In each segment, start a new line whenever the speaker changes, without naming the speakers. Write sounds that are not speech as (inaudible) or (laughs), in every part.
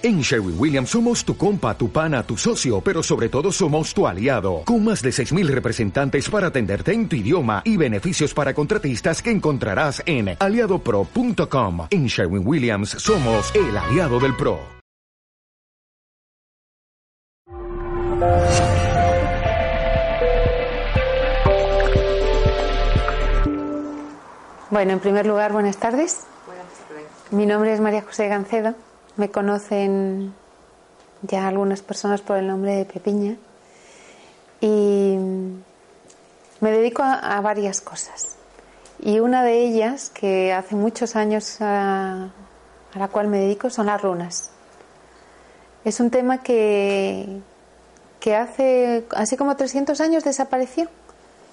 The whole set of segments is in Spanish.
En Sherwin Williams somos tu compa, tu pana, tu socio, pero sobre todo somos tu aliado, con más de 6.000 representantes para atenderte en tu idioma y beneficios para contratistas que encontrarás en aliadopro.com. En Sherwin Williams somos el aliado del PRO.
Bueno, en primer lugar, buenas tardes. Mi nombre es María José Gancedo me conocen ya algunas personas por el nombre de Pepiña y me dedico a, varias cosas. Y una de ellas, que hace muchos años a, a, la cual me dedico, son las runas. Es un tema que, que hace, así como 300 años desapareció.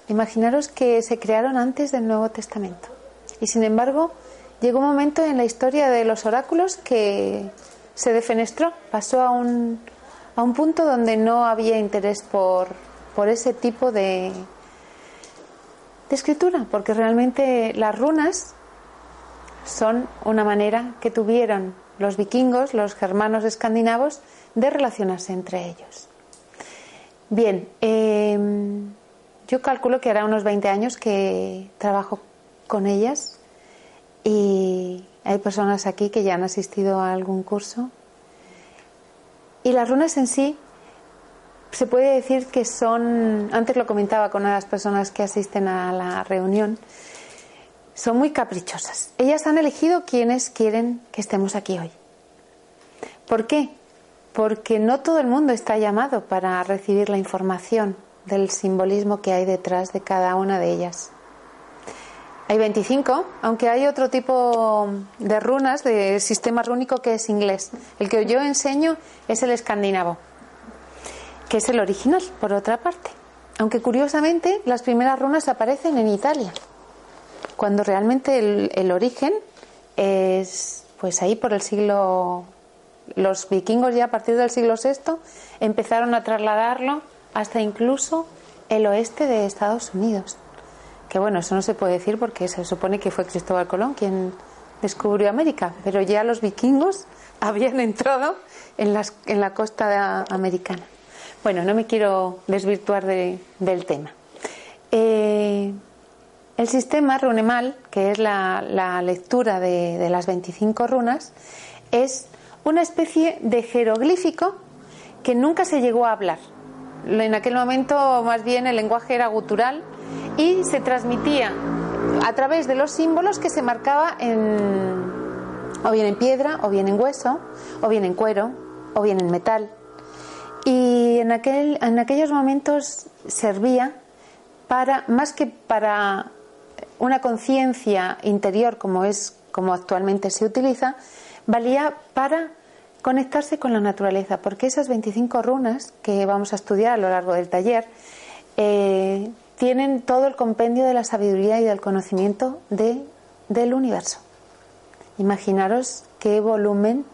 Imaginaros que se crearon antes del Nuevo Testamento. Y sin embargo, llegó un momento en la historia de los oráculos que se defenestró, pasó a un, a un punto donde no había interés por, por ese tipo de, de escritura, porque realmente las runas son una manera que tuvieron los vikingos, los germanos escandinavos, de relacionarse entre ellos. Bien, em, yo calculo que hará unos 20 años que trabajo con ellas y hay personas aquí que ya han asistido a algún curso. Y las runas en sí se puede decir que son, antes lo comentaba con una las personas que asisten a la reunión, son muy caprichosas. Ellas han elegido quienes quieren que estemos aquí hoy. ¿Por qué? Porque no todo el mundo está llamado para recibir la información del simbolismo que hay detrás de cada una de ellas. Hay 25, aunque hay otro tipo de runas, de sistema rúnico que es inglés. El que yo enseño es el escandinavo, que es el original, por otra parte. Aunque curiosamente las primeras runas aparecen en Italia, cuando realmente el, el origen es pues ahí por el siglo los vikingos ya a partir del siglo VI empezaron a trasladarlo hasta incluso el oeste de Estados Unidos bueno, eso no se puede decir porque se supone que fue Cristóbal Colón quien descubrió América, pero ya los vikingos (laughs) habían entrado en, la costa americana. Bueno, no me quiero desvirtuar del tema. Eh, el sistema runemal, que es la, lectura de, las 25 runas, es una especie de jeroglífico que nunca se llegó a hablar. En aquel momento, más bien, el lenguaje era gutural y se transmitía a través de los símbolos que se marcaba en, o bien en piedra, o bien en hueso, o bien en cuero, o bien en metal. Y en, aquel, en aquellos momentos servía para, más que para una conciencia interior como es como actualmente se utiliza, valía para conectarse con la naturaleza, porque esas 25 runas que vamos a estudiar a lo largo del taller eh, tienen todo el compendio de la sabiduría y del conocimiento de, del universo. Imaginaros qué volumen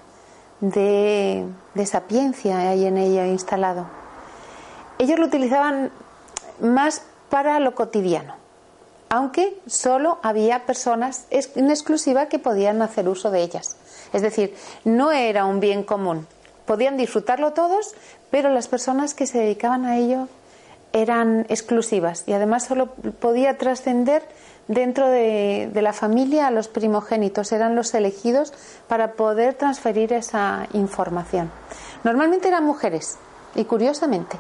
de, de sapiencia hay en ello instalado. Ellos lo utilizaban más para lo cotidiano, aunque solo había personas en exclusiva que podían hacer uso de ellas. Es decir, no era un bien común. Podían disfrutarlo todos, pero las personas que se dedicaban a ello eran exclusivas y además solo podía trascender dentro de, la familia a los primogénitos, eran los elegidos para poder transferir esa información. Normalmente eran mujeres y curiosamente.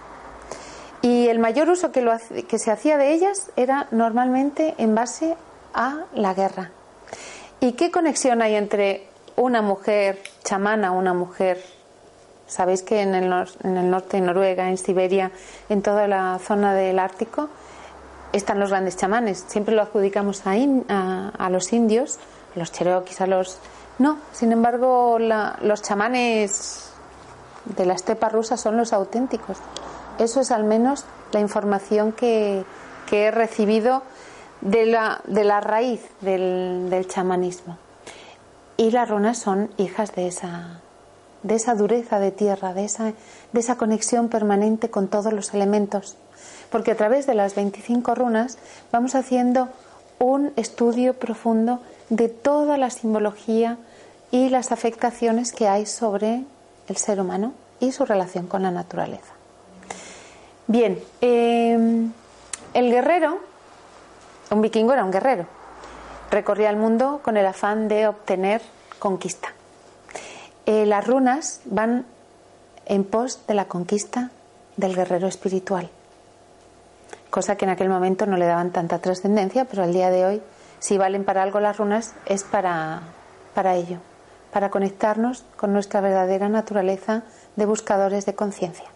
Y el mayor uso que, lo, que se hacía de ellas era normalmente en base a la guerra. ¿Y qué conexión hay entre una mujer chamana, una mujer Sabéis que en el, norte de Noruega, en Siberia, en toda la zona del Ártico, están los grandes chamanes. Siempre lo adjudicamos a, los indios, a los cheroquis, a los... No, sin embargo, los chamanes de la estepa rusa son los auténticos. Eso es al menos la información que, he recibido de la, de la raíz del, del chamanismo. Y las runas son hijas de esa, de esa dureza de tierra, de esa, de esa conexión permanente con todos los elementos. Porque a través de las 25 runas vamos haciendo un estudio profundo de toda la simbología y las afectaciones que hay sobre el ser humano y su relación con la naturaleza. Bien, eh, el guerrero, un vikingo era un guerrero, recorría el mundo con el afán de obtener conquista. Eh, las runas van en pos de la conquista del guerrero espiritual, cosa que en aquel momento no le daban tanta trascendencia, pero al día de hoy, si valen para algo las runas, es para, para ello, para conectarnos con nuestra verdadera naturaleza de buscadores de conciencia.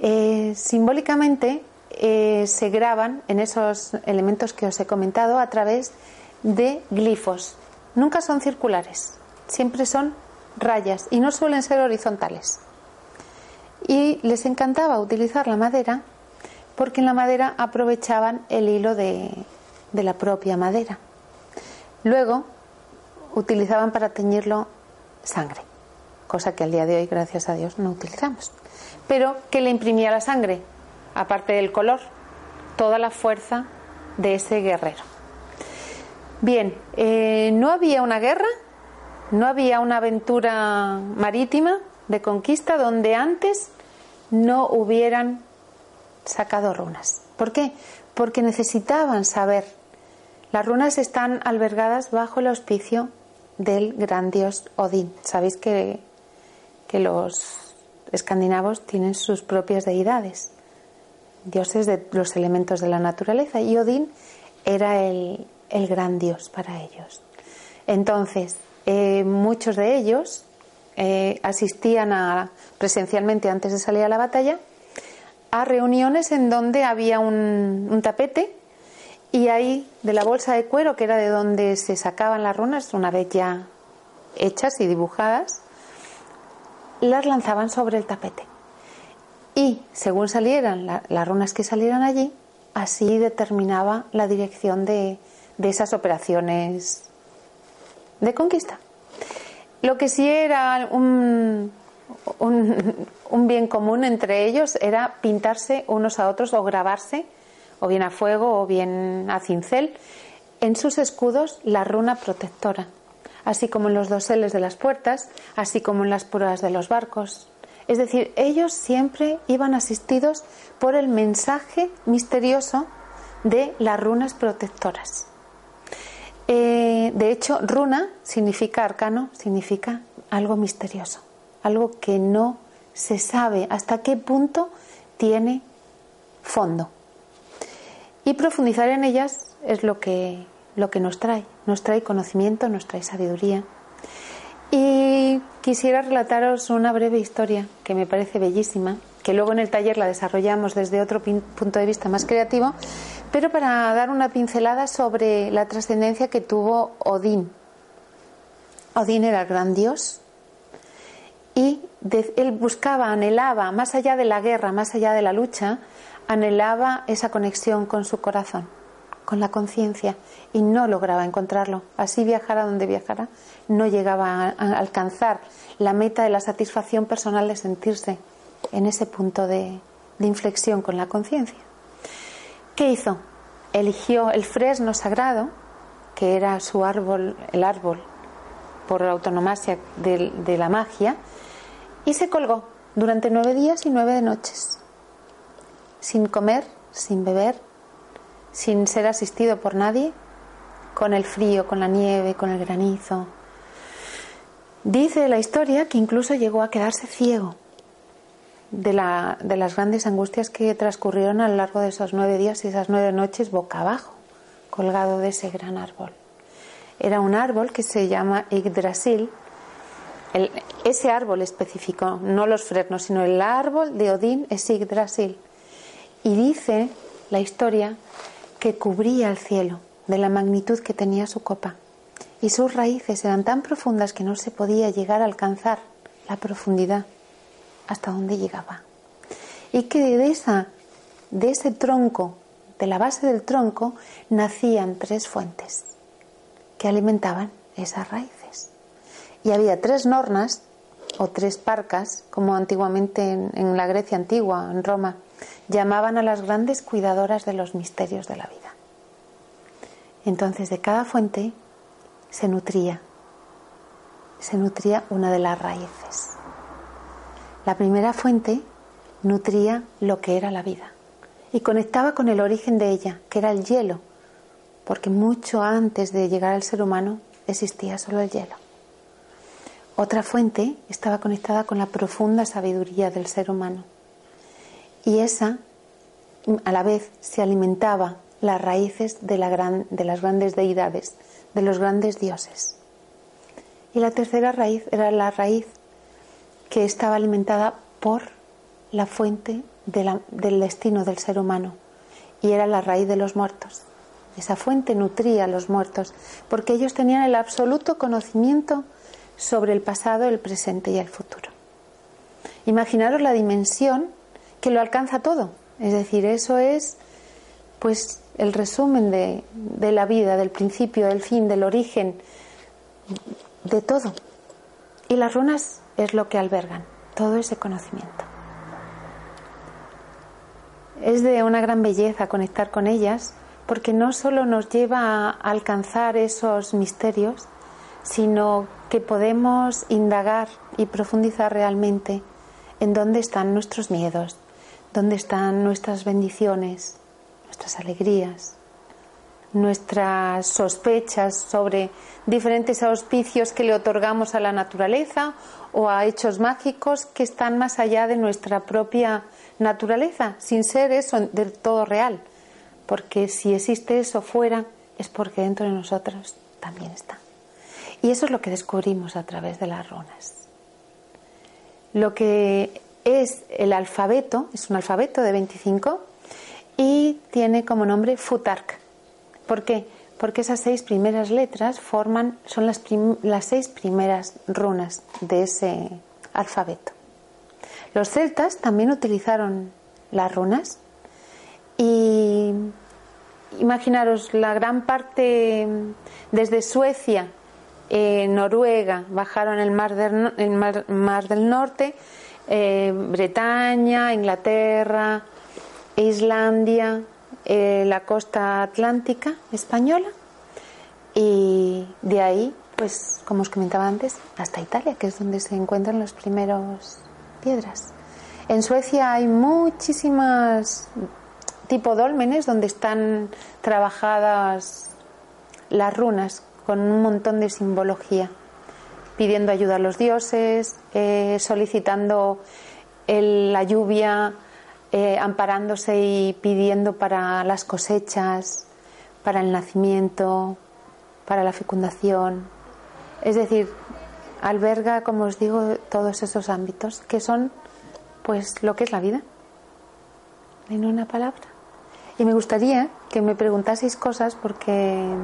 Eh, simbólicamente eh, se graban en esos elementos que os he comentado a través de glifos. Nunca son circulares, siempre son rayas y no suelen ser horizontales. Y les encantaba utilizar la madera porque en la madera aprovechaban el hilo de, de la propia madera. Luego utilizaban para teñirlo sangre, cosa que al día de hoy, gracias a Dios, no utilizamos. Pero que le imprimía la sangre, aparte del color, toda la fuerza de ese guerrero. Bien, eh, no había una guerra, no había una aventura marítima de conquista donde antes no hubieran sacado runas. ¿Por qué? Porque necesitaban saber. Las runas están albergadas bajo el auspicio del gran dios Odín. Sabéis que, que los escandinavos tienen sus propias deidades, dioses de los elementos de la naturaleza, y Odín era el, el gran dios para ellos. Entonces, eh, muchos de ellos eh, asistían a, presencialmente antes de salir a la batalla a reuniones en donde había un, tapete y ahí de la bolsa de cuero que era de donde se sacaban las runas una vez ya hechas y dibujadas las lanzaban sobre el tapete. Y según salieran las runas que salieran allí así determinaba la dirección de esas operaciones de conquista. Lo que sí era un, un, bien común entre ellos era pintarse unos a otros o grabarse, o bien a fuego o bien a cincel, en sus escudos la runa protectora, así como en los doseles de las puertas, así como en las pruebas de los barcos. Es decir, ellos siempre iban asistidos por el mensaje misterioso de las runas protectoras. Eh, de hecho, runa significa arcano, significa algo misterioso, algo que no se sabe hasta qué punto tiene fondo. Y profundizar en ellas es lo que, lo que nos trae, nos trae conocimiento, nos trae sabiduría. Y quisiera relataros una breve historia que me parece bellísima, que luego en el taller la desarrollamos desde otro punto de vista más creativo, pero para dar una pincelada sobre la trascendencia que tuvo Odín. Odín era el gran dios y él buscaba, anhelaba, más allá de la guerra, más allá de la lucha, anhelaba esa conexión con su corazón, con la conciencia, y no lograba encontrarlo. Así viajara donde viajara, no llegaba a alcanzar la meta de la satisfacción personal de sentirse en ese punto de, inflexión con la conciencia. ¿Qué hizo? Eligió el fresno sagrado, que era su árbol, el árbol por autonomasia de, de la magia, y se colgó durante nueve días y nueve noches, sin comer, sin beber, sin ser asistido por nadie, con el frío, con la nieve, con el granizo. Dice la historia que incluso llegó a quedarse ciego de, la, de las grandes angustias que transcurrieron a lo largo de esos nueve días y esas nueve noches boca abajo, colgado de ese gran árbol. Era un árbol que se llama Yggdrasil. ese árbol específico, no los fresnos, sino el árbol de Odín es Yggdrasil. Y dice la historia que cubría el cielo de la magnitud que tenía su copa. Y sus raíces eran tan profundas que no se podía llegar a alcanzar la profundidad hasta dónde llegaba. Y que de, esa, de ese tronco, de la base del tronco, nacían tres fuentes que alimentaban esas raíces. Y había tres nornas o tres parcas, como antiguamente en, en la Grecia antigua, en Roma, llamaban a las grandes cuidadoras de los misterios de la vida. Entonces de cada fuente se nutría, se nutría una de las raíces La primera fuente nutría lo que era la vida y conectaba con el origen de ella, que era el hielo, porque mucho antes de llegar al ser humano existía solo el hielo. Otra fuente estaba conectada con la profunda sabiduría del ser humano y esa a la vez se alimentaba las raíces de, la de las grandes deidades, de los grandes dioses. Y la tercera raíz era la raíz que estaba alimentada por la fuente del destino del ser humano y era la raíz de los muertos. Esa fuente nutría a los muertos porque ellos tenían el absoluto conocimiento sobre el pasado, el presente y el futuro. Imaginaros la dimensión que lo alcanza todo. Es decir, eso es pues el resumen de, de la vida, del principio, del fin, del origen, de todo. Y las runas es lo que albergan todo ese conocimiento. Es de una gran belleza conectar con ellas porque no solo nos lleva a alcanzar esos misterios, sino que podemos indagar y profundizar realmente en dónde están nuestros miedos, dónde están nuestras bendiciones, nuestras alegrías, nuestras sospechas sobre diferentes auspicios que le otorgamos a la naturaleza o a hechos mágicos que están más allá de nuestra propia naturaleza, sin ser eso del todo real. Porque si existe eso fuera, es porque dentro de nosotros también está. Y eso es lo que descubrimos a través de las runas. Lo que es el alfabeto, es un alfabeto de 25 y tiene como nombre Futark. ¿Por qué? Porque esas seis primeras letras forman, son las, las seis primeras runas de ese alfabeto. Los celtas también utilizaron las runas y imaginaros la gran parte desde Suecia, eh, Noruega, bajaron el mar del, el mar, del Norte, eh, Bretaña, Inglaterra, Islandia, eh, la costa atlántica española y de ahí, pues como os comentaba antes, hasta Italia, que es donde se encuentran los primeros piedras. En Suecia hay muchísimas tipo dólmenes donde están trabajadas las runas con un montón de simbología, pidiendo ayuda a los dioses, eh, solicitando la lluvia, eh, amparándose y pidiendo para las cosechas, para el nacimiento, para la fecundación. Es decir, alberga, como os digo, todos esos ámbitos que son, pues, lo que es la vida. En una palabra. Y me gustaría que me preguntaseis cosas porque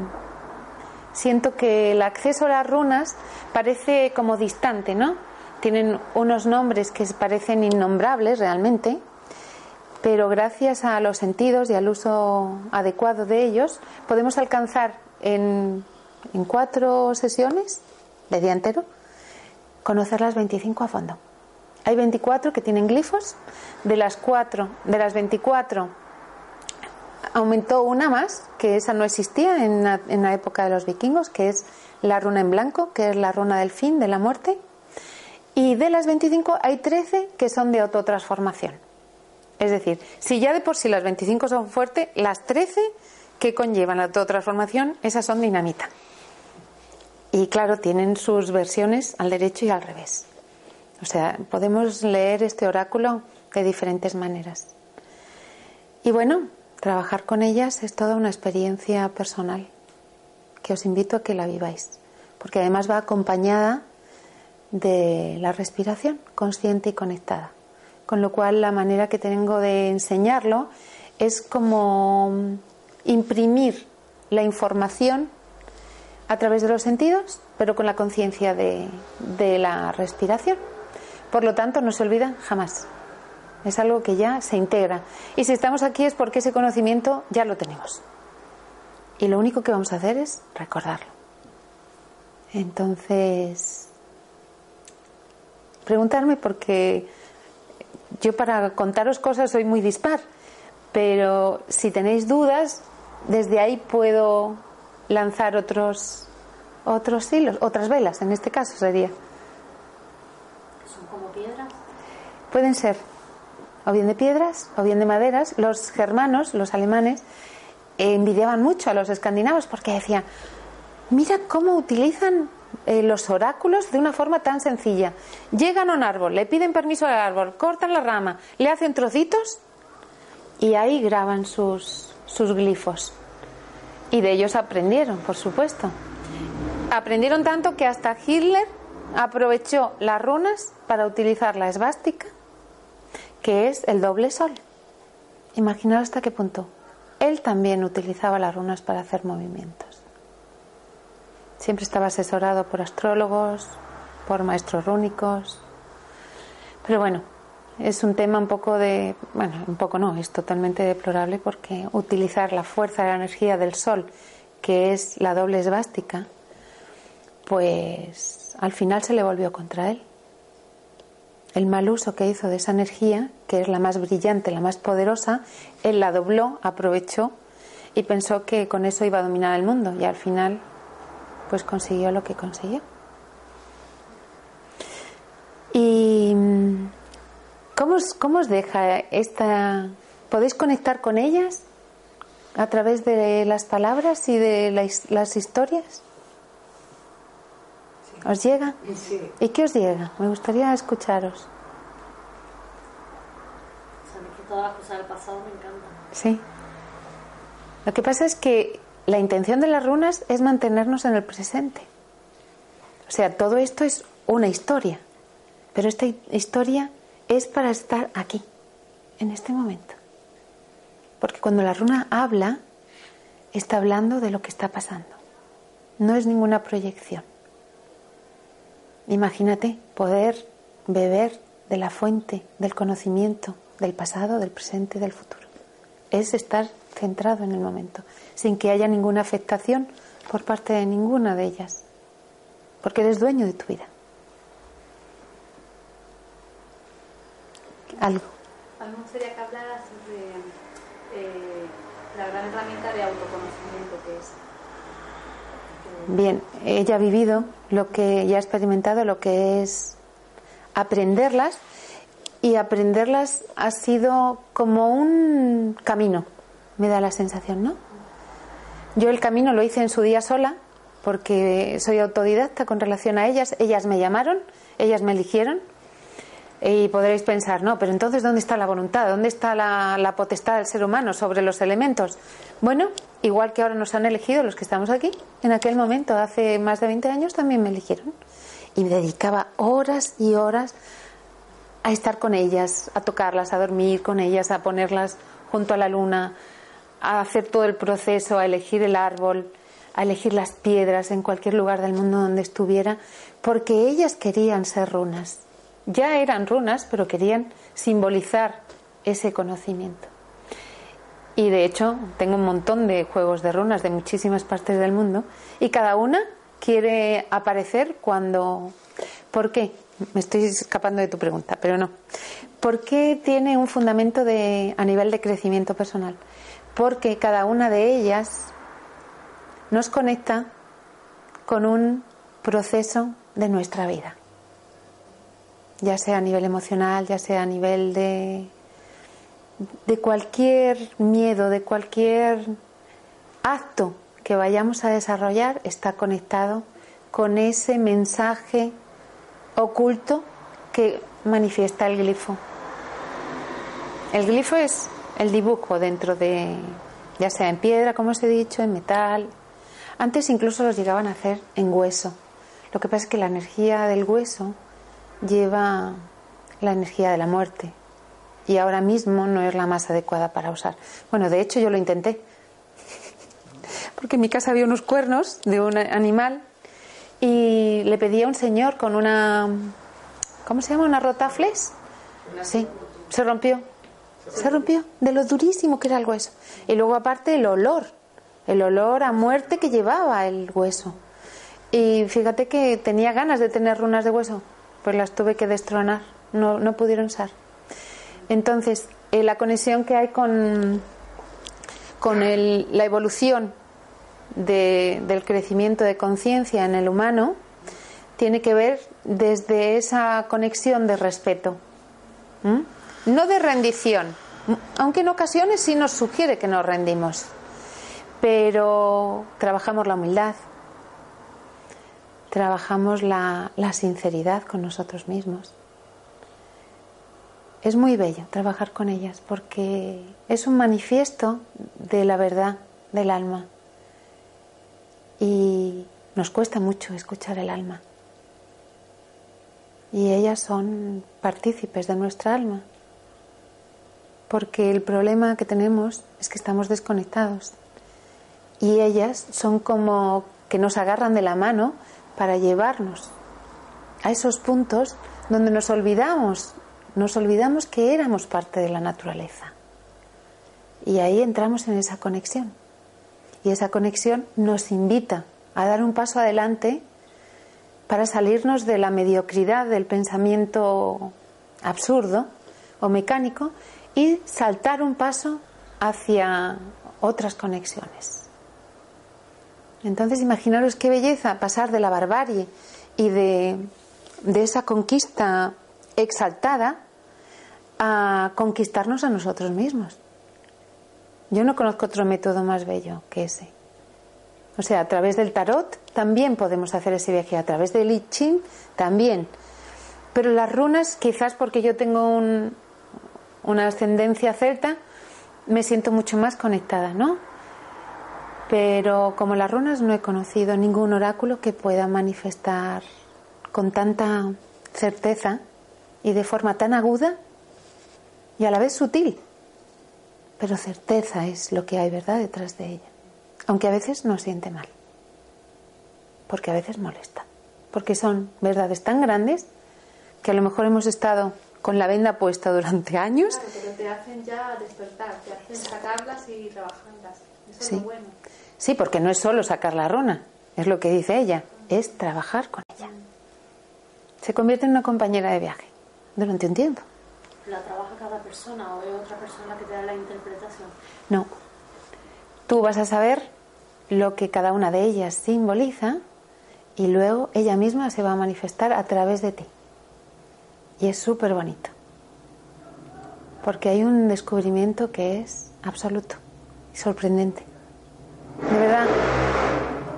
siento que el acceso a las runas parece como distante, ¿no? Tienen unos nombres que parecen innombrables realmente, pero gracias a los sentidos y al uso adecuado de ellos podemos alcanzar en, cuatro sesiones de día entero conocer las 25 a fondo. Hay 24 que tienen glifos, de las cuatro, de las 24 aumentó una más, que esa no existía en la, en la época de los vikingos, que es la runa en blanco, que es la runa del fin, de la muerte. Y de las 25 hay 13 que son de autotransformación. Es decir, si ya de por sí las 25 son fuertes, las 13 que conllevan la transformación, esas son dinamita. Y claro, tienen sus versiones al derecho y al revés. O sea, podemos leer este oráculo de diferentes maneras. Y bueno, trabajar con ellas es toda una experiencia personal que os invito a que la viváis, porque además va acompañada de la respiración consciente y conectada con lo cual la manera que tengo de enseñarlo es como imprimir la información a través de los sentidos, pero con la conciencia de, la respiración. Por lo tanto, no se olvida jamás. Es algo que ya se integra. Y si estamos aquí es porque ese conocimiento ya lo tenemos. Y lo único que vamos a hacer es recordarlo. Entonces, preguntarme porque yo para contaros cosas soy muy dispar, pero si tenéis dudas, desde ahí puedo lanzar otros otros hilos, otras velas, en este caso sería.
¿Son como piedras?
Pueden ser o bien de piedras o bien de maderas. Los germanos, los alemanes, envidiaban mucho a los escandinavos porque decían, mira cómo utilizan eh, los oráculos de una forma tan sencilla. Llegan a un árbol, le piden permiso al árbol, cortan la rama, le hacen trocitos y ahí graban sus, sus glifos. Y de ellos aprendieron, por supuesto. Aprendieron tanto que hasta Hitler aprovechó las runas para utilizar la esvástica, que es el doble sol. Imaginaos hasta qué punto. Él también utilizaba las runas para hacer movimientos. Siempre estaba asesorado por astrólogos, por maestros rúnicos. Pero bueno, es un tema un poco de, bueno, un poco no, es totalmente deplorable porque utilizar la fuerza de la energía del sol, que es la doble esvástica, pues al final se le volvió contra él. El mal uso que hizo de esa energía, que es la más brillante, la más poderosa, él la dobló, aprovechó y pensó que con eso iba a dominar el mundo y al final pues consiguió lo que consiguió. ¿Y cómo os, cómo os deja esta... ¿Podéis conectar con ellas a través de las palabras y de las historias? ¿Os llega? Sí. ¿Y qué os llega? Me gustaría escucharos.
que todas las cosas del pasado me encantan.
Sí. Lo que pasa es que la intención de las runas es mantenernos en el presente. O sea, todo esto es una historia, pero esta historia es para estar aquí, en este momento. Porque cuando la runa habla, está hablando de lo que está pasando. No es ninguna proyección. Imagínate poder beber de la fuente del conocimiento del pasado, del presente y del futuro. Es estar centrado en el momento, sin que haya ninguna afectación por parte de ninguna de ellas, porque eres dueño de tu vida. Algo.
A mí me gustaría que hablaras sobre eh, la gran herramienta de autoconocimiento que es
Bien, ella ha vivido lo que ya ha experimentado, lo que es aprenderlas. Y aprenderlas ha sido como un camino, me da la sensación, ¿no? Yo el camino lo hice en su día sola porque soy autodidacta con relación a ellas, ellas me llamaron, ellas me eligieron y podréis pensar, no, pero entonces ¿dónde está la voluntad? ¿Dónde está la, la potestad del ser humano sobre los elementos? Bueno, igual que ahora nos han elegido los que estamos aquí, en aquel momento, hace más de 20 años, también me eligieron. Y me dedicaba horas y horas a estar con ellas, a tocarlas, a dormir con ellas, a ponerlas junto a la luna, a hacer todo el proceso, a elegir el árbol, a elegir las piedras en cualquier lugar del mundo donde estuviera, porque ellas querían ser runas. Ya eran runas, pero querían simbolizar ese conocimiento. Y de hecho, tengo un montón de juegos de runas de muchísimas partes del mundo y cada una quiere aparecer cuando. ¿Por qué? Me estoy escapando de tu pregunta, pero no. ¿Por qué tiene un fundamento de, a nivel de crecimiento personal? Porque cada una de ellas nos conecta con un proceso de nuestra vida, ya sea a nivel emocional, ya sea a nivel de de cualquier miedo, de cualquier acto que vayamos a desarrollar está conectado con ese mensaje oculto que manifiesta el glifo. El glifo es el dibujo dentro de, ya sea en piedra, como os he dicho, en metal. Antes incluso los llegaban a hacer en hueso. Lo que pasa es que la energía del hueso lleva la energía de la muerte, y ahora mismo no es la más adecuada para usar. Bueno, de hecho yo lo intenté, (laughs) porque en mi casa había unos cuernos de un animal y le pedí a un señor con una, ¿cómo se llama? Una rotafles. Sí, se rompió. Se rompió de lo durísimo que era el hueso. Y luego aparte el olor, el olor a muerte que llevaba el hueso. Y fíjate que tenía ganas de tener runas de hueso, pues las tuve que destronar, no, no pudieron ser. Entonces, eh, la conexión que hay con, con la evolución del crecimiento de conciencia en el humano tiene que ver desde esa conexión de respeto. No de rendición, aunque en ocasiones sí nos sugiere que nos rendimos, pero trabajamos la humildad, trabajamos la, la sinceridad con nosotros mismos. Es muy bello trabajar con ellas porque es un manifiesto de la verdad del alma y nos cuesta mucho escuchar el alma. Y ellas son partícipes de nuestra alma porque el problema que tenemos es que estamos desconectados y ellas son como que nos agarran de la mano para llevarnos a esos puntos donde nos olvidamos, nos olvidamos que éramos parte de la naturaleza. Y ahí entramos en esa conexión. Y esa conexión nos invita a dar un paso adelante para salirnos de la mediocridad del pensamiento absurdo o mecánico y saltar un paso hacia otras conexiones. Entonces imaginaros qué belleza pasar de la barbarie y de, esa conquista exaltada a conquistarnos a nosotros mismos. Yo no conozco otro método más bello que ese. O sea, a través del tarot también podemos hacer ese viaje, a través del I también. Pero las runas, quizás porque yo tengo un, una ascendencia celta, me siento mucho más conectada, ¿no? Pero como las runas no he conocido ningún oráculo que pueda manifestar con tanta certeza y de forma tan aguda y a la vez sutil. Pero certeza es lo que hay, ¿verdad?, detrás de ella. Aunque a veces no siente mal. Porque a veces molesta. Porque son verdades tan grandes que a lo mejor hemos estado con la venda puesta durante (laughs) años.
Claro, pero te hacen ya despertar, te hacen sacarlas y trabajarlas. Eso
sí.
es lo bueno.
Sí, porque no es solo sacar la runa, es lo que dice ella, es trabajar con ella. Se convierte en una compañera de viaje durante un tiempo.
¿La trabaja cada persona o es otra persona que te da la interpretación?
No. Tú vas a saber lo que cada una de ellas simboliza y luego ella misma se va a manifestar a través de ti. Y es súper bonito. Porque hay un descubrimiento que es absoluto y sorprendente. De verdad,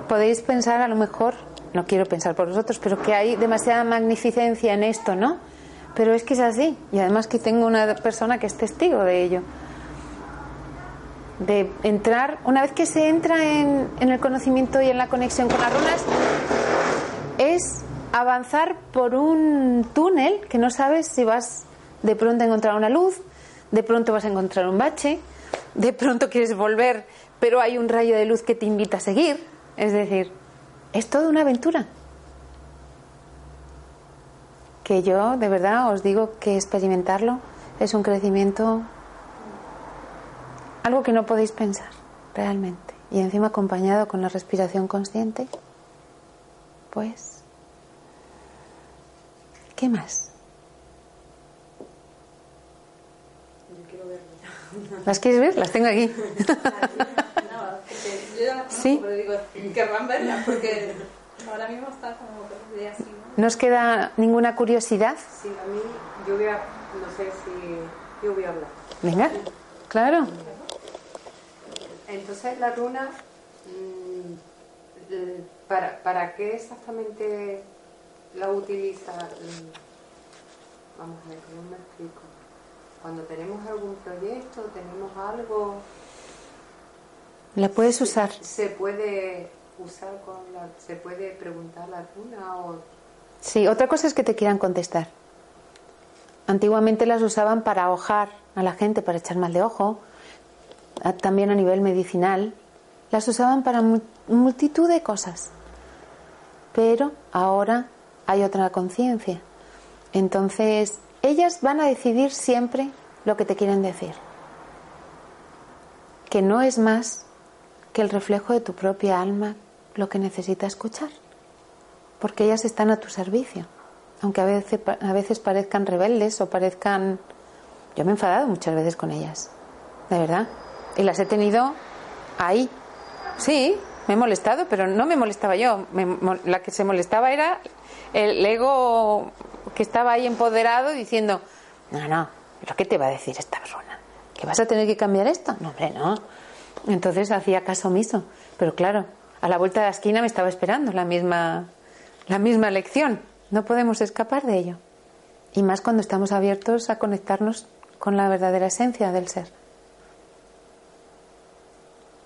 podéis pensar a lo mejor, no quiero pensar por vosotros, pero que hay demasiada magnificencia en esto, ¿no? Pero es que es así. Y además que tengo una persona que es testigo de ello. De entrar, una vez que se entra en, el conocimiento y en la conexión con las runas, es avanzar por un túnel que no sabes si vas de pronto a encontrar una luz, de pronto vas a encontrar un bache, de pronto quieres volver, pero hay un rayo de luz que te invita a seguir. Es decir, es toda una aventura. Que yo, de verdad, os digo que experimentarlo es un crecimiento, algo que no podéis pensar, realmente. Y encima acompañado con la respiración consciente, pues ¿Qué más? ¿Las quieres ver? Las tengo aquí. (laughs)
No, yo ya conozco,
Sí.
pero digo, querrán verlas porque ahora mismo está como de así, ¿no?
¿No os queda ninguna curiosidad?
Sí, a mí, yo voy a, no sé si, yo voy a hablar.
Venga, claro.
Entonces, la runa, mm, l- ¿para, ¿para qué exactamente la utiliza? Vamos a ver, ¿cómo me explico? Cuando tenemos algún proyecto, tenemos algo,
La puedes usar.
¿se puede usar con la, se puede preguntar la runa o
Sí, otra cosa es que te quieran contestar. Antiguamente las usaban para hojar a la gente, para echar mal de ojo, también a nivel medicinal. Las usaban para mu- multitud de cosas. Pero ahora hay otra conciencia. Entonces, ellas van a decidir siempre lo que te quieren decir. Que no es más que el reflejo de tu propia alma lo que necesita escuchar porque ellas están a tu servicio. Aunque a veces, a veces parezcan rebeldes o parezcan... Yo me he enfadado muchas veces con ellas, de verdad. Y las he tenido ahí. Sí, me he molestado, pero no me molestaba yo. Me la que se molestaba era el ego que estaba ahí empoderado diciendo, no, no, ¿Pero qué te va a decir esta persona? ¿Que vas a tener que cambiar esto? No, hombre, no. Entonces hacía caso omiso. Pero claro, a la vuelta de la esquina me estaba esperando la misma, la misma lección. No podemos escapar de ello. Y más cuando estamos abiertos a conectarnos con la verdadera esencia del ser.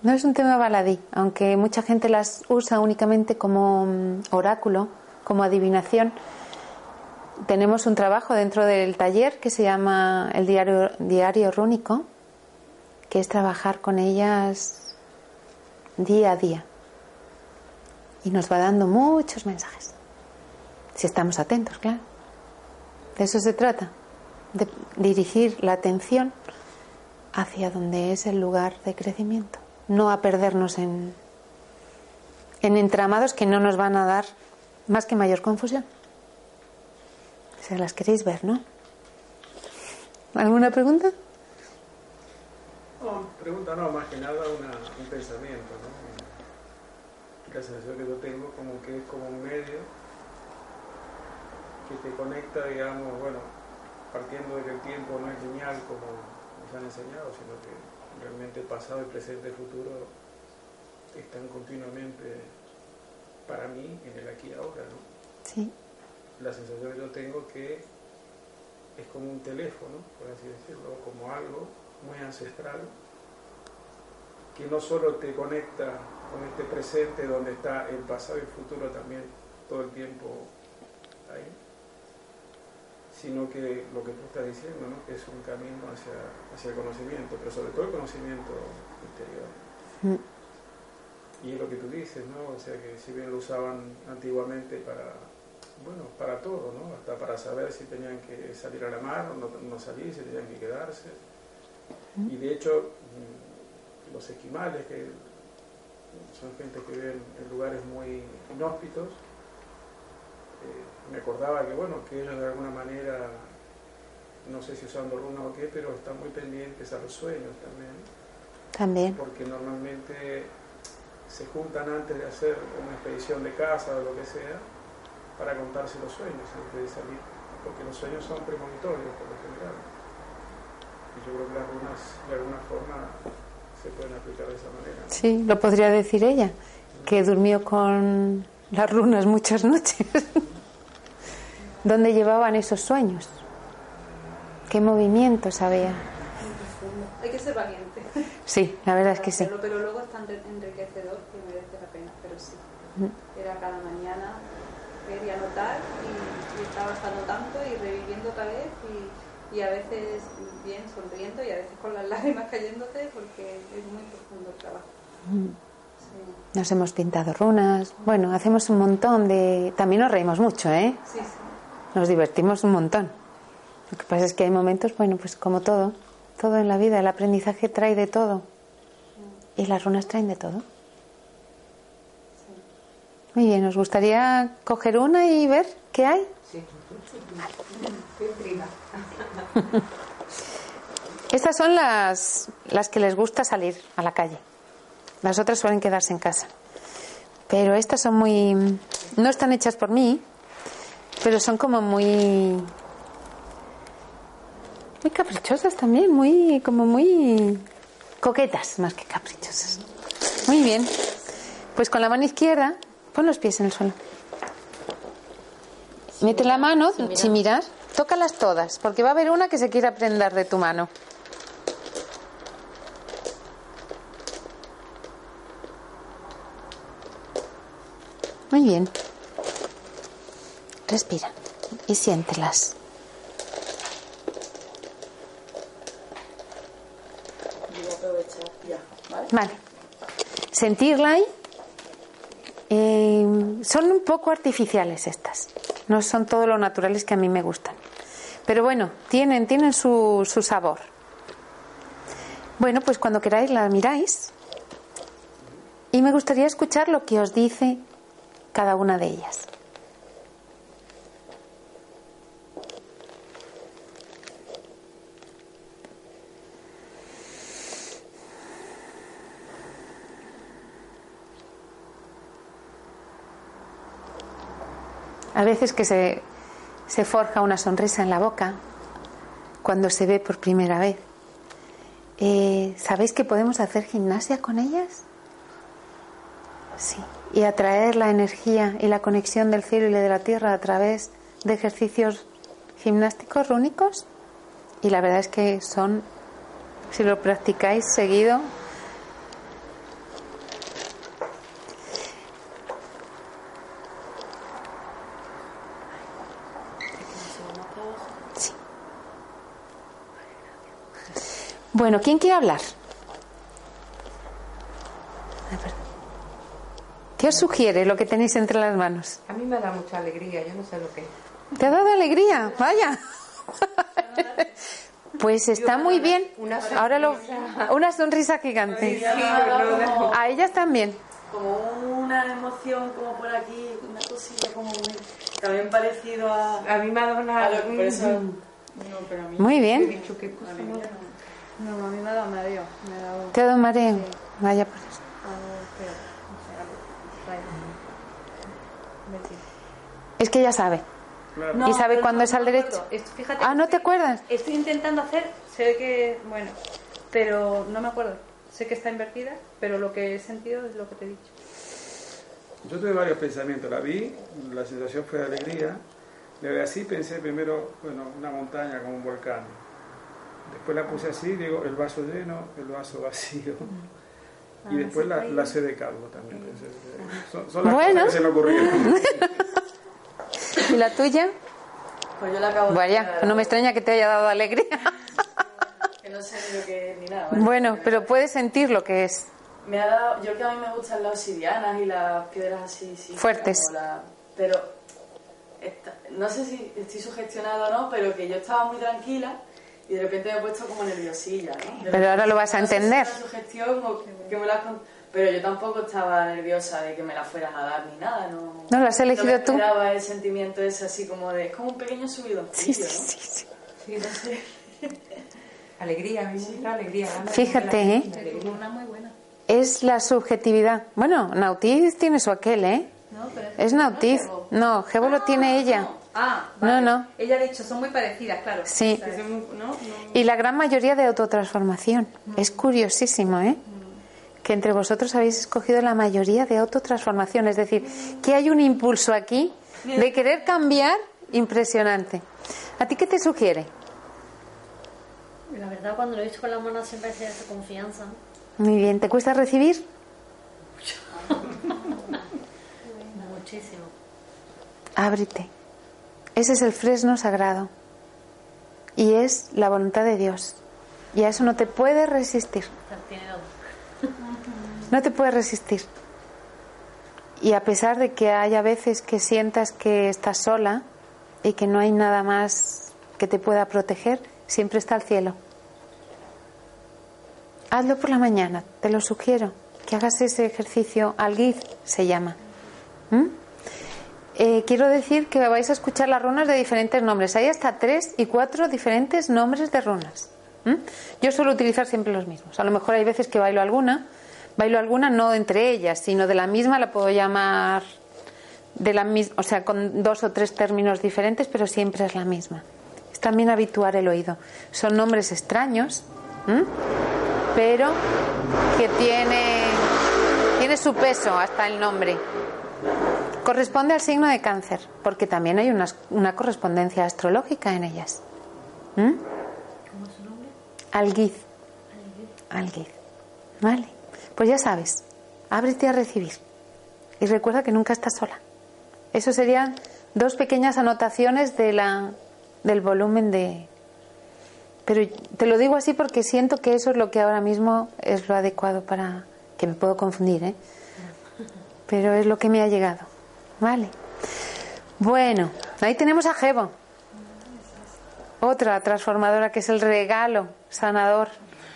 No es un tema baladí, aunque mucha gente las usa únicamente como mm, oráculo, como adivinación. Tenemos un trabajo dentro del taller que se llama el diario, diario rúnico, que es trabajar con ellas día a día. Y nos va dando muchos mensajes. Si estamos atentos, claro. De eso se trata, de dirigir la atención hacia donde es el lugar de crecimiento no a perdernos en, en entramados que no nos van a dar más que mayor confusión. Si las queréis ver, ¿no? ¿Alguna pregunta?
No, pregunta no, más que nada un pensamiento, ¿no? La sensación que yo tengo como que es como un medio que te conecta, digamos, bueno, partiendo de que el tiempo no es lineal como nos han enseñado, sino que realmente el pasado, el presente y el futuro están continuamente para mí en el aquí y ahora, ¿no?
Sí.
La sensación que yo tengo que es como un teléfono, por así decirlo, como algo muy ancestral, que no solo te conecta con este presente donde está el pasado y el futuro también todo el tiempo ahí, sino que lo que tú estás diciendo, ¿no? que es un camino hacia, hacia el conocimiento, pero sobre todo el conocimiento interior. Mm. Y es lo que tú dices, ¿no? O sea, que si bien lo usaban antiguamente para, bueno, para todo, ¿no? Hasta para saber si tenían que salir a la mar o no, salir, si tenían que quedarse. Y de hecho, mm, los esquimales, que son gente que viven en lugares muy inhóspitos, me acordaba que, bueno, que ellos de alguna manera, no sé si usando runa o qué, pero están muy pendientes a los sueños también.
También.
Porque normalmente se juntan antes de hacer una expedición de casa o lo que sea para contarse los sueños antes de salir, porque los sueños son premonitorios por lo general. Y yo creo que las runas de alguna forma se pueden aplicar de esa manera.
Sí, lo podría decir ella, que durmió con las runas muchas noches. (laughs) ¿Dónde llevaban esos sueños? ¿Qué movimientos había?
Hay que ser valiente.
Sí, la verdad es que sí.
Pero, luego es tan enriquecedor que merece la pena, pero sí. Mm. Era cada mañana ver y anotar y, y estabas anotando y reviviendo otra vez y, y, a veces bien sonriendo y a veces con las lágrimas cayéndote porque es muy profundo el trabajo. Mm.
Nos hemos pintado runas. Bueno, hacemos un montón de. También nos reímos mucho, ¿eh?
Sí, sí
nos divertimos un montón. Lo que pasa es que hay momentos, bueno, pues como todo, todo en la vida, el aprendizaje trae de todo. Y las runas traen de todo. Muy bien, ¿nos gustaría coger una y ver qué hay? Sí. (laughs) Estas son las, las que les gusta salir a la calle. Las otras suelen quedarse en casa. Pero estas son muy... no están hechas por mí, pero son como muy muy caprichosas también, muy como muy coquetas más que caprichosas. Muy bien. Pues con la mano izquierda pon los pies en el suelo. Mete la mano sin mirar. Tócalas todas, porque va a haber una que se quiera prender de tu mano. Muy bien. Respira y siéntelas. Vale. Sentirla ahí. Eh, son un poco artificiales estas. No son todo lo naturales que a mí me gustan. Pero bueno, tienen, tienen su, su sabor. Bueno, pues cuando queráis la miráis. Y me gustaría escuchar lo que os dice cada una de ellas. A veces que se, se forja una sonrisa en la boca cuando se ve por primera vez. Eh, ¿Sabéis que podemos hacer gimnasia con ellas? Sí. Y atraer la energía y la conexión del cielo y de la tierra a través de ejercicios gimnásticos rúnicos. Y la verdad es que son, si lo practicáis seguido, Bueno, ¿quién quiere hablar? ¿Qué os sugiere lo que tenéis entre las manos?
A mí me da mucha alegría, yo no sé lo que
¿Te ha dado alegría? Vaya. (laughs) Pues está muy bien. Ahora lo, una sonrisa gigante. A ellas también.
Como una emoción como por aquí, una cosilla como muy, también parecido a...
A mí me ha dado una...
Muy bien.
No, a mí me ha dado mareo. Me ha dado...
¿Te ha dado mareo? Vaya por eso. Es que ya sabe.
No,
¿Y sabe cuándo
no
es al derecho?
Esto- fíjate,
Ah, ¿no te acuerdas?
Estoy intentando hacer, sé que, bueno, pero no me acuerdo. Sé que está invertida, pero lo que he sentido es lo que te he dicho.
Yo tuve varios pensamientos. La vi, la sensación fue de alegría. Le ve así, pensé primero, bueno, una montaña como un volcán. Después la puse así, digo, el vaso lleno, el vaso vacío. (laughs) Y después la, la sé de calvo también. pensé. Son, son las
Bueno.
cosas que se me ocurrieron. (laughs)
¿Y la tuya?
Pues yo la acabo de
Vaya, no me extraña que te haya dado alegría. (laughs)
Que no sé ni lo que es ni nada. ¿vale?
Bueno, pero puedes sentir lo que es.
Me ha dado, yo que a mí me gustan las obsidianas y las piedras así, sí,
Fuertes.
la- pero esta- no sé si estoy sugestionada o no, pero que yo estaba muy tranquila y de repente me he puesto como nerviosilla,
Pero ahora lo vas a
no sé si
entender.
una sugestión o que me la has pero yo tampoco estaba nerviosa de que me la fueran a dar ni nada, no.
No, lo has elegido
no me
tú.
esperaba el sentimiento ese así como de, es como un pequeño subidón,
Sí, sí,
¿no?
sí, sí.
Sí, no sé. (laughs)
Alegría, a mí me da alegría.
Fíjate, ¿eh?
alegría.
Una muy buena.
Es la subjetividad. Bueno, Nautiz tiene su aquel, ¿eh?
No, pero
Es Nautiz.
Gebo.
No, Gebo lo tiene ella.
Ah,
No,
vale.
no.
Ella ha dicho, son muy parecidas, claro.
Sí.
O sea,
¿No? No.
Y la gran mayoría de autotransformación. Es curiosísimo, ¿eh? Que entre vosotros habéis escogido la mayoría de autotransformación. Es decir, que hay un impulso aquí de querer cambiar impresionante. ¿A ti qué te sugiere?
La verdad, cuando lo he visto con las manos siempre hace esa confianza.
Muy bien. ¿Te cuesta recibir? (laughs)
Muchísimo.
Ábrete. Ese es el fresno sagrado. Y es la voluntad de Dios. Y a eso no te puedes resistir.
Tiene dos.
No te puedes resistir. Y a pesar de que haya veces que sientas que estás sola y que no hay nada más que te pueda proteger, siempre está el cielo. Hazlo por la mañana, te lo sugiero, que hagas ese ejercicio, Algiz se llama. ¿Mm? Eh, quiero decir que vais a escuchar las runas de diferentes nombres. Hay hasta tres y cuatro diferentes nombres de runas. ¿Mm? Yo suelo utilizar siempre los mismos. A lo mejor hay veces que bailo alguna, bailo alguna no entre ellas, sino de la misma la puedo llamar de la misma, o sea, con dos o tres términos diferentes, pero siempre es la misma. Es también habituar el oído. Son nombres extraños, pero que tiene tiene su peso hasta el nombre. Corresponde al signo de cáncer, porque también hay una, una correspondencia astrológica en ellas. ¿Mm?
¿Cómo es su nombre?
Algiz. Algiz. Vale. Pues ya sabes, ábrete a recibir. Y recuerda que nunca estás sola. Eso serían dos pequeñas anotaciones de la, del volumen de... Pero te lo digo así porque siento que eso es lo que ahora mismo es lo adecuado para... que me puedo confundir, ¿eh? Pero es lo que me ha llegado. Vale. Bueno, ahí tenemos a Jebo. Otra transformadora que es el regalo sanador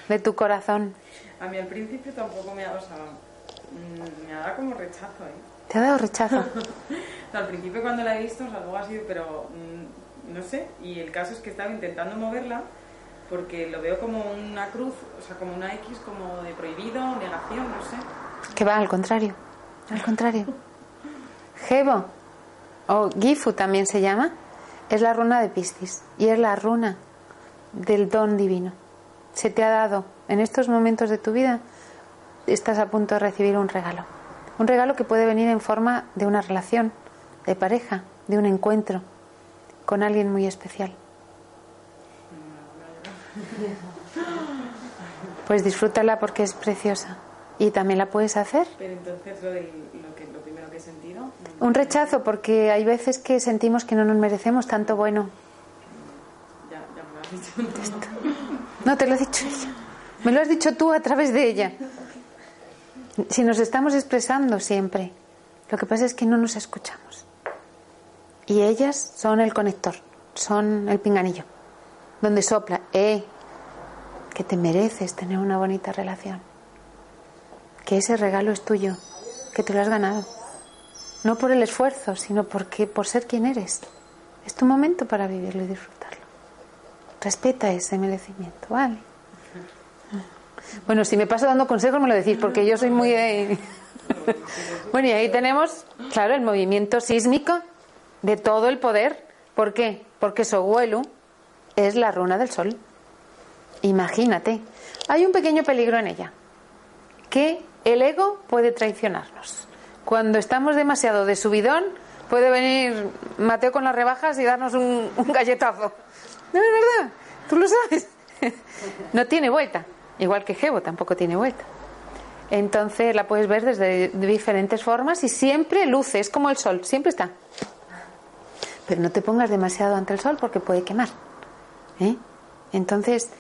de tu corazón.
A mí al principio tampoco me ha, o sea, mm, me ha dado como rechazo, ¿eh?
¿Te ha dado rechazo?
O (laughs) sea, al principio cuando la he visto, o sea, luego ha sido, pero mm, no sé, y el caso es que estaba intentando moverla porque lo veo como una cruz, o sea, como una X, como de prohibido, negación, no sé.
Que va al contrario. Al contrario. (laughs) Gebo, o Gifu también se llama, es la runa de Piscis. Y es la runa del don divino. Se te ha dado en estos momentos de tu vida, estás a punto de recibir un regalo. Un regalo que puede venir en forma de una relación, de pareja, de un encuentro con alguien muy especial. Pues disfrútala porque es preciosa. Y también la puedes hacer.
Pero entonces lo, que, lo primero que he sentido...
Un rechazo porque hay veces que sentimos que no nos merecemos tanto bueno.
Ya, ya me lo has dicho.
No, te lo has dicho ella. Me lo has dicho tú a través de ella. Si nos estamos expresando siempre, lo que pasa es que no nos escuchamos. Y ellas son el conector, son el pinganillo, donde sopla, eh, que te mereces tener una bonita relación, que ese regalo es tuyo, que te lo has ganado, no por el esfuerzo, sino porque por ser quien eres. Es tu momento para vivirlo y disfrutarlo. Respeta ese merecimiento, ¿vale? Bueno, si me paso dando consejos me lo decís, porque yo soy muy... (laughs) bueno, y ahí tenemos, claro, el movimiento sísmico de todo el poder. ¿Por qué? Porque Soguelu es la runa del sol. Imagínate. Hay un pequeño peligro en ella, que el ego puede traicionarnos. Cuando estamos demasiado de subidón, puede venir Mateo con las rebajas y darnos un, un galletazo. No es verdad, tú lo sabes. (laughs) no tiene vuelta. Igual que Jebo tampoco tiene vuelta. Entonces la puedes ver desde diferentes formas y siempre luce, es como el sol, siempre está. Pero no te pongas demasiado ante el sol porque puede quemar. ¿eh? Entonces,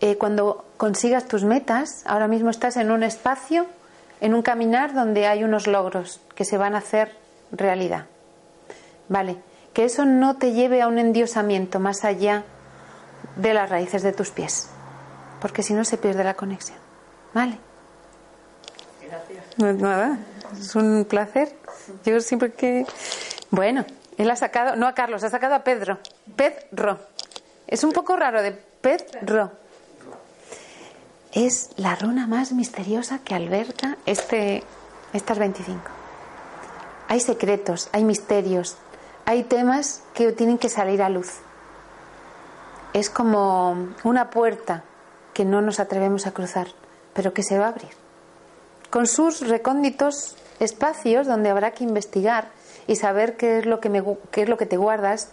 eh, cuando consigas tus metas, ahora mismo estás en un espacio, en un caminar donde hay unos logros que se van a hacer realidad. Vale, que eso no te lleve a un endiosamiento más allá de las raíces de tus pies porque si no se pierde la conexión. ¿Vale?
Gracias.
No nada, es un placer. Yo siempre que. Bueno, él ha sacado, no a Carlos, ha sacado a Pedro. Pedro. Es un poco raro de Pedro. Es la runa más misteriosa que alberga este, estas 25. Hay secretos, hay misterios, hay temas que tienen que salir a luz. Es como una puerta que no nos atrevemos a cruzar, pero que se va a abrir. Con sus recónditos espacios donde habrá que investigar y saber qué es lo que, me, qué es lo que te guardas,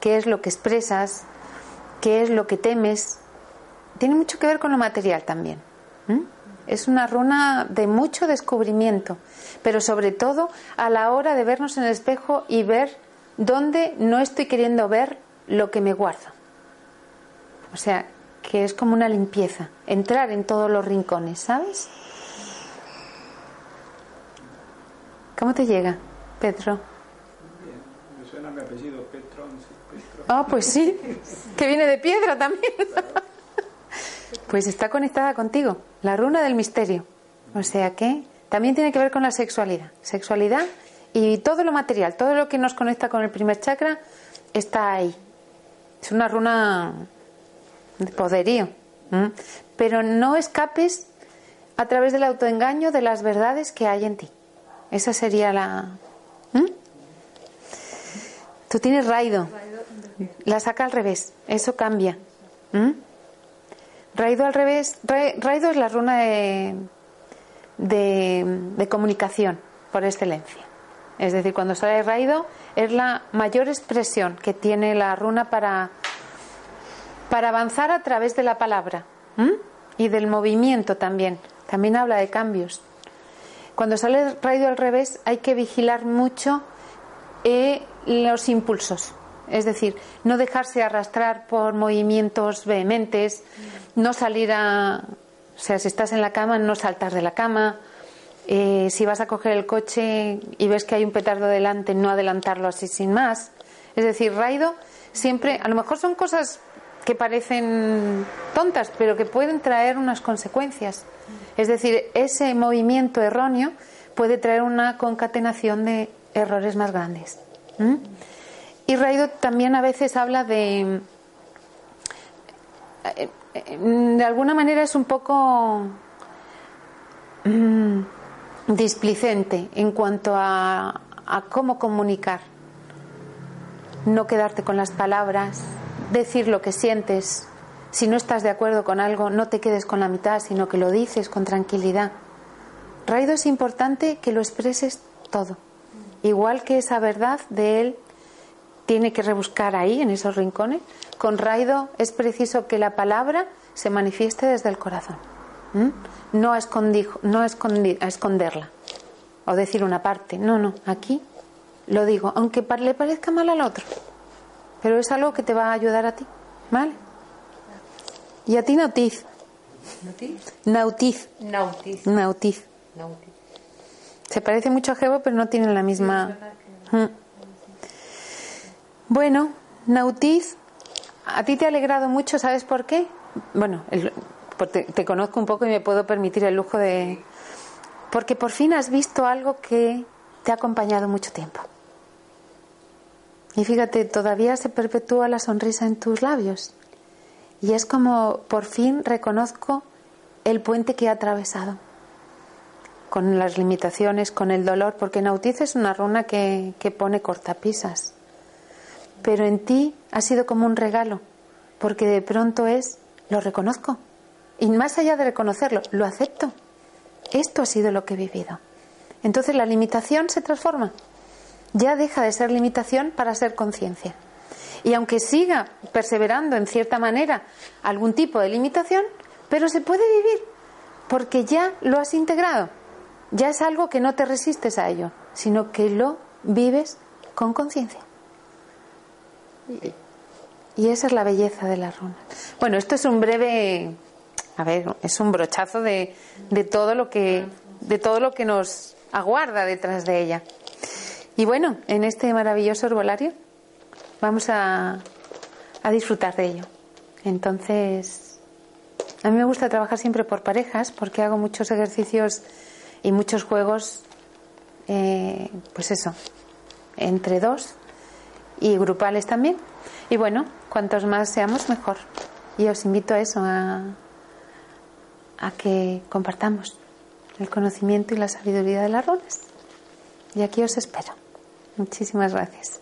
qué es lo que expresas, qué es lo que temes. Tiene mucho que ver con lo material también. Es una runa de mucho descubrimiento, pero sobre todo a la hora de vernos en el espejo y ver dónde no estoy queriendo ver lo que me guardo. O sea, que es como una limpieza, entrar en todos los rincones, ¿sabes? ¿Cómo te llega, Pedro?
Bien, me suena mi apellido, Petrón.
Ah, pues sí, que viene de piedra también. pues está conectada contigo, la runa del misterio. O sea que también tiene que ver con la sexualidad. Sexualidad y todo lo material, todo lo que nos conecta con el primer chakra está ahí. Es una runa de poderío. Pero no escapes a través del autoengaño de las verdades que hay en ti. Esa sería la. Tú tienes raido. La saca al revés. Eso cambia. Raido al revés. Raido es la runa de, de, comunicación por excelencia. Es decir, cuando sale raido es la mayor expresión que tiene la runa para para avanzar a través de la palabra y del movimiento también. También habla de cambios. Cuando sale rayo al revés hay que vigilar mucho eh, los impulsos. Es decir, no dejarse arrastrar por movimientos vehementes, no salir a... O sea, si estás en la cama, no saltar de la cama. Eh, si vas a coger el coche y ves que hay un petardo delante, no adelantarlo así sin más. Es decir, raido siempre, a lo mejor son cosas que parecen tontas, pero que pueden traer unas consecuencias. Es decir, ese movimiento erróneo puede traer una concatenación de errores más grandes. Y Raido también a veces habla de. Eh, de alguna manera es un poco. Mm, displicente en cuanto a, a cómo comunicar. No quedarte con las palabras, decir lo que sientes, Si no estás de acuerdo con algo, no te quedes con la mitad, sino que lo dices con tranquilidad. Raido es importante que lo expreses todo. Igual que esa verdad de él tiene que rebuscar ahí, en esos rincones, con Raido es preciso que la palabra se manifieste desde el corazón. No, a, no a esconderla o decir una parte. No, no, aquí lo digo, aunque le parezca mal al otro. Pero es algo que te va a ayudar a ti. ¿Vale? Y a ti Nautiz.
¿Nautiz?
Nautiz. Nautiz. Se parece mucho a Jebo, pero no tienen la misma. Mm. Bueno, Nautiz, a ti te ha alegrado mucho, ¿sabes por qué? Bueno, te, conozco un poco y me puedo permitir el lujo de. Porque por fin has visto algo que te ha acompañado mucho tiempo. Y fíjate, todavía se perpetúa la sonrisa en tus labios. Y es como por fin reconozco el puente que he atravesado con las limitaciones, con el dolor, porque Nautiz es una runa que pone cortapisas. Pero en ti ha sido como un regalo, porque de pronto es, lo reconozco. Y más allá de reconocerlo, lo acepto. Esto ha sido lo que he vivido. Entonces la limitación se transforma. Ya deja de ser limitación para ser conciencia. Y aunque siga perseverando en cierta manera algún tipo de limitación, pero se puede vivir porque ya lo has integrado ya es algo que no te resistes a ello, sino que lo vives con conciencia. Y esa es la belleza de la runa. Bueno, esto es un breve, a ver, es un brochazo de, de todo lo que, de todo lo que nos aguarda detrás de ella. Y bueno, en este maravilloso herbolario vamos a, a disfrutar de ello. Entonces, a mí me gusta trabajar siempre por parejas porque hago muchos ejercicios y muchos juegos, eh, pues eso, entre dos y grupales también. Y bueno, cuantos más seamos, mejor. Y os invito a eso, a, a que compartamos el conocimiento y la sabiduría de las runas. Y aquí os espero. Muchísimas gracias.